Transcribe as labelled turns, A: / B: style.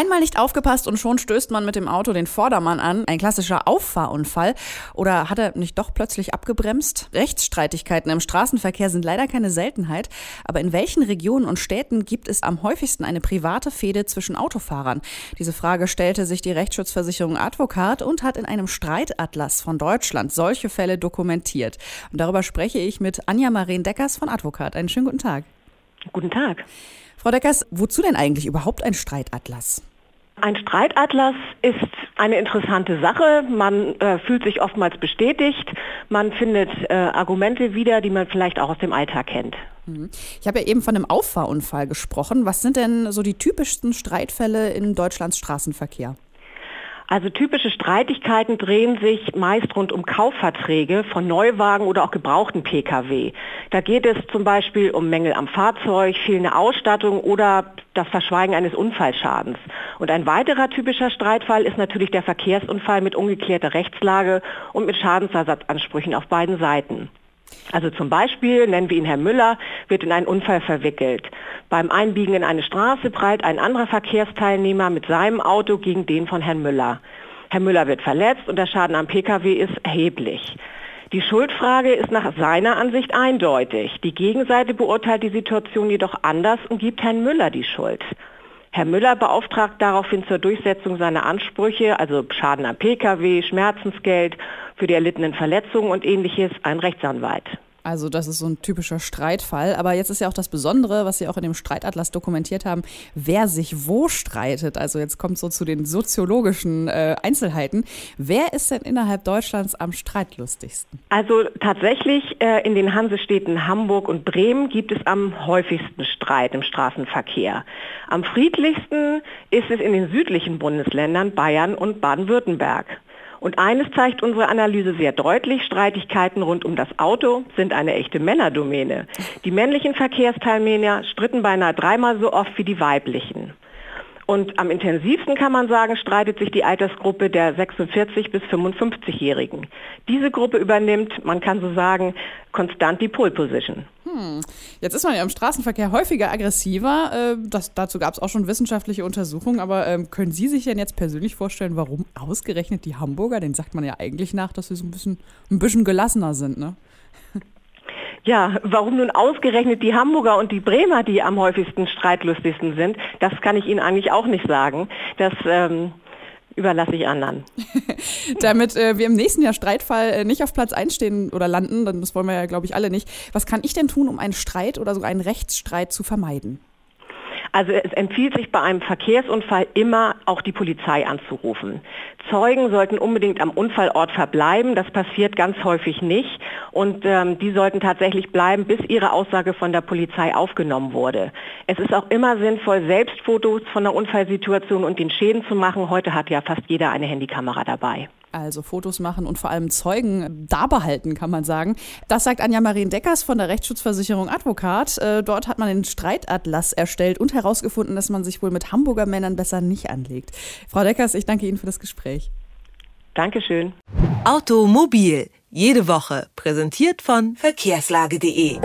A: Einmal nicht aufgepasst und schon stößt man mit dem Auto den Vordermann an. Ein klassischer Auffahrunfall. Oder hat er nicht doch plötzlich abgebremst? Rechtsstreitigkeiten im Straßenverkehr sind leider keine Seltenheit. Aber in welchen Regionen und Städten gibt es am häufigsten eine private Fehde zwischen Autofahrern? Diese Frage stellte sich die Rechtsschutzversicherung Advokat und hat in einem Streitatlas von Deutschland solche Fälle dokumentiert. Und darüber spreche ich mit Anja Maren Deckers von Advokat. Einen schönen guten Tag.
B: Guten Tag.
A: Frau Deckers, wozu denn eigentlich überhaupt ein Streitatlas?
B: Ein Streitatlas ist eine interessante Sache. Man äh, fühlt sich oftmals bestätigt. Man findet äh, Argumente wieder, die man vielleicht auch aus dem Alltag kennt.
A: Mhm. Ich habe ja eben von einem Auffahrunfall gesprochen. Was sind denn so die typischsten Streitfälle in Deutschlands Straßenverkehr?
B: Also typische Streitigkeiten drehen sich meist rund um Kaufverträge von Neuwagen oder auch gebrauchten Pkw. Da geht es zum Beispiel um Mängel am Fahrzeug, fehlende Ausstattung oder das Verschweigen eines Unfallschadens. Und ein weiterer typischer Streitfall ist natürlich der Verkehrsunfall mit ungeklärter Rechtslage und mit Schadensersatzansprüchen auf beiden Seiten. Also zum Beispiel, nennen wir ihn Herr Müller, wird in einen Unfall verwickelt. Beim Einbiegen in eine Straße prallt ein anderer Verkehrsteilnehmer mit seinem Auto gegen den von Herrn Müller. Herr Müller wird verletzt und der Schaden am Pkw ist erheblich. Die Schuldfrage ist nach seiner Ansicht eindeutig. Die Gegenseite beurteilt die Situation jedoch anders und gibt Herrn Müller die Schuld. Herr Müller beauftragt daraufhin zur Durchsetzung seiner Ansprüche, also Schaden am Pkw, Schmerzensgeld für die erlittenen Verletzungen und ähnliches, einen Rechtsanwalt.
A: Also das ist so ein typischer Streitfall. Aber jetzt ist ja auch das Besondere, was Sie auch in dem Streitatlas dokumentiert haben, wer sich wo streitet. Also jetzt kommt so zu den soziologischen äh, Einzelheiten. Wer ist denn innerhalb Deutschlands am streitlustigsten?
B: Also tatsächlich äh, in den Hansestädten Hamburg und Bremen gibt es am häufigsten Streit im Straßenverkehr. Am friedlichsten ist es in den südlichen Bundesländern Bayern und Baden-Württemberg. Und eines zeigt unsere Analyse sehr deutlich, Streitigkeiten rund um das Auto sind eine echte Männerdomäne. Die männlichen Verkehrsteilnehmer stritten beinahe dreimal so oft wie die weiblichen. Und am intensivsten kann man sagen, streitet sich die Altersgruppe der 46 bis 55-Jährigen. Diese Gruppe übernimmt, man kann so sagen, konstant die Pole Position.
A: Hm. Jetzt ist man ja im Straßenverkehr häufiger aggressiver. Äh, das, dazu gab es auch schon wissenschaftliche Untersuchungen. Aber ähm, können Sie sich denn jetzt persönlich vorstellen, warum ausgerechnet die Hamburger, den sagt man ja eigentlich nach, dass sie so ein bisschen, ein bisschen gelassener sind, ne?
B: Ja, warum nun ausgerechnet die Hamburger und die Bremer die am häufigsten streitlustigsten sind, das kann ich Ihnen eigentlich auch nicht sagen. Das ähm, überlasse ich anderen.
A: Damit äh, wir im nächsten Jahr Streitfall äh, nicht auf Platz 1 stehen oder landen, dann das wollen wir ja, glaube ich, alle nicht. Was kann ich denn tun, um einen Streit oder sogar einen Rechtsstreit zu vermeiden?
B: Also es empfiehlt sich bei einem Verkehrsunfall immer auch die Polizei anzurufen. Zeugen sollten unbedingt am Unfallort verbleiben. Das passiert ganz häufig nicht. Und ähm, die sollten tatsächlich bleiben, bis ihre Aussage von der Polizei aufgenommen wurde. Es ist auch immer sinnvoll, selbst Fotos von der Unfallsituation und den Schäden zu machen. Heute hat ja fast jeder eine Handykamera dabei.
A: Also Fotos machen und vor allem Zeugen darbehalten, kann man sagen. Das sagt Anja Marien Deckers von der Rechtsschutzversicherung Advokat. Äh, dort hat man den Streitatlas erstellt und herausgefunden, dass man sich wohl mit Hamburger Männern besser nicht anlegt. Frau Deckers, ich danke Ihnen für das Gespräch.
B: Dankeschön.
C: Automobil, jede Woche, präsentiert von verkehrslage.de.